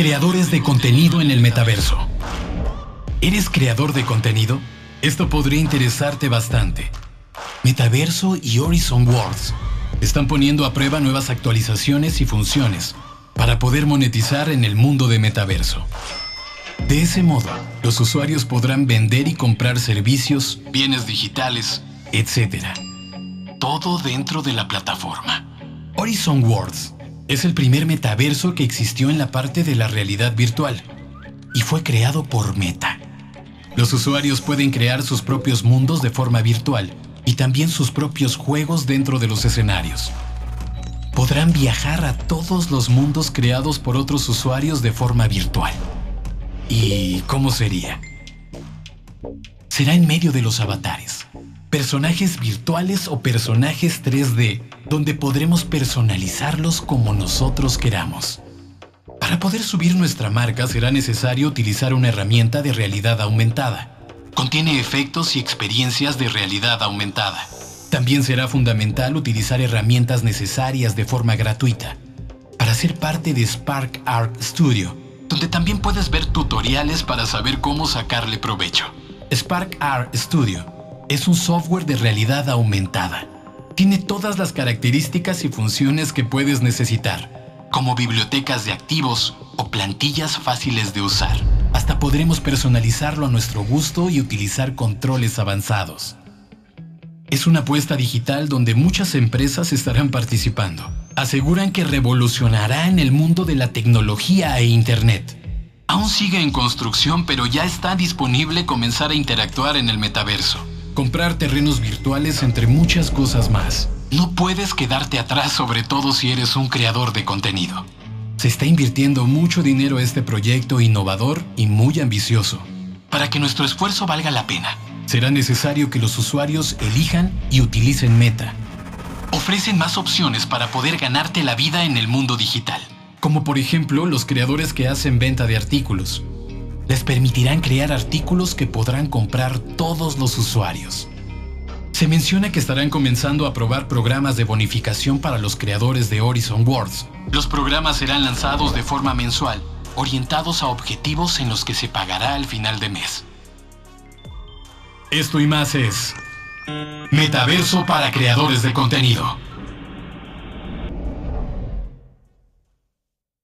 Creadores de contenido en el metaverso. ¿Eres creador de contenido? Esto podría interesarte bastante. Metaverso y Horizon Worlds están poniendo a prueba nuevas actualizaciones y funciones para poder monetizar en el mundo de metaverso. De ese modo, los usuarios podrán vender y comprar servicios, bienes digitales, etc. Todo dentro de la plataforma. Horizon Worlds es el primer metaverso que existió en la parte de la realidad virtual y fue creado por Meta. Los usuarios pueden crear sus propios mundos de forma virtual y también sus propios juegos dentro de los escenarios. Podrán viajar a todos los mundos creados por otros usuarios de forma virtual. ¿Y cómo sería? Será en medio de los avatares, personajes virtuales o personajes 3D, donde podremos personalizarlos como nosotros queramos. Para poder subir nuestra marca será necesario utilizar una herramienta de realidad aumentada. Contiene efectos y experiencias de realidad aumentada. También será fundamental utilizar herramientas necesarias de forma gratuita. Para ser parte de Spark Art Studio, donde también puedes ver tutoriales para saber cómo sacarle provecho. Spark Art Studio es un software de realidad aumentada. Tiene todas las características y funciones que puedes necesitar como bibliotecas de activos o plantillas fáciles de usar. Hasta podremos personalizarlo a nuestro gusto y utilizar controles avanzados. Es una apuesta digital donde muchas empresas estarán participando. Aseguran que revolucionará en el mundo de la tecnología e Internet. Aún sigue en construcción, pero ya está disponible comenzar a interactuar en el metaverso. Comprar terrenos virtuales entre muchas cosas más. No puedes quedarte atrás, sobre todo si eres un creador de contenido. Se está invirtiendo mucho dinero a este proyecto innovador y muy ambicioso. Para que nuestro esfuerzo valga la pena, será necesario que los usuarios elijan y utilicen Meta. Ofrecen más opciones para poder ganarte la vida en el mundo digital, como por ejemplo los creadores que hacen venta de artículos. Les permitirán crear artículos que podrán comprar todos los usuarios. Se menciona que estarán comenzando a probar programas de bonificación para los creadores de Horizon Worlds. Los programas serán lanzados de forma mensual, orientados a objetivos en los que se pagará al final de mes. Esto y más es Metaverso para creadores de contenido.